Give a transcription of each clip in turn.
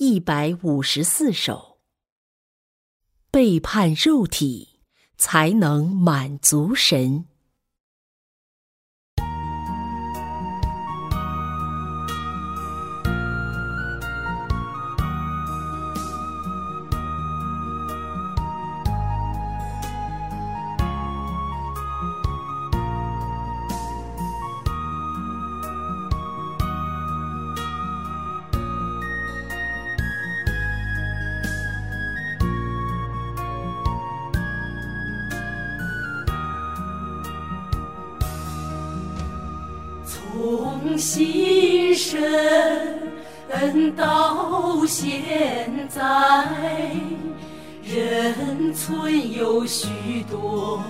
一百五十四首。背叛肉体，才能满足神。从新生到现在，人存有许多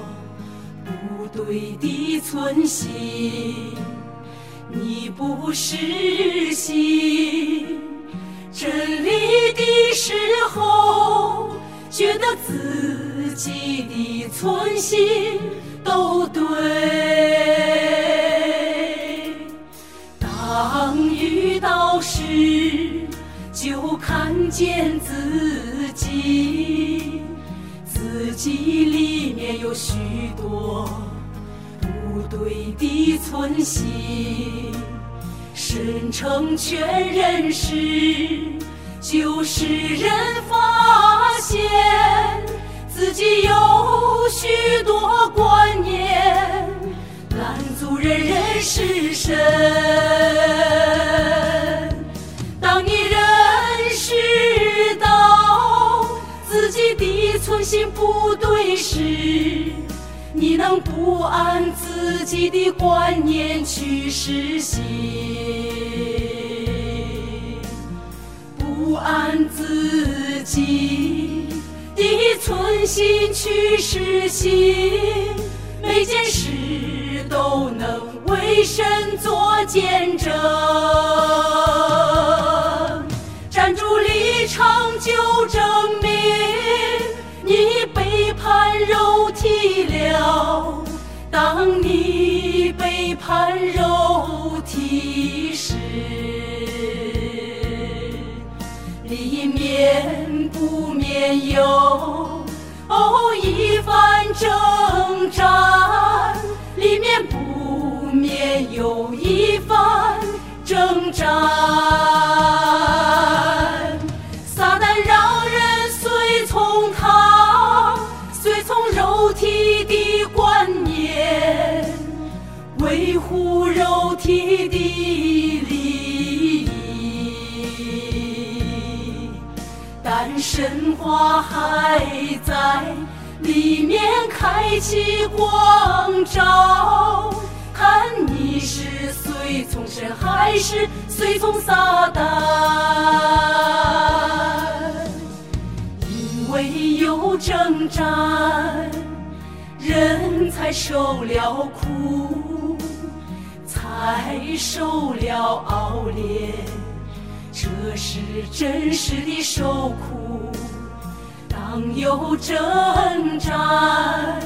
不对的存心。你不实行真理的时候，觉得自己的存心都对。见自己，自己里面有许多不对的存心，深成全人世，就是人发现自己有许多观念拦阻人人是神。心不对时，你能不按自己的观念去实行？不按自己的存心去实行，每件事都能为神做见证。你背叛肉体时，里面不免有一番挣扎，护肉体的利益，但神话还在里面开启光照，看你是随从神还是随从撒旦，因为有征战，人才受了苦。才受了熬炼，这是真实的受苦。当有征战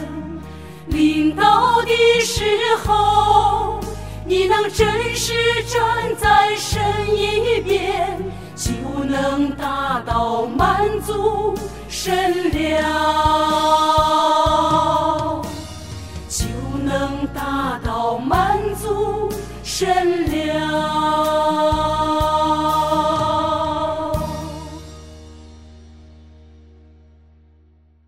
临到的时候，你能真实站在神一边，就能达到满足神了，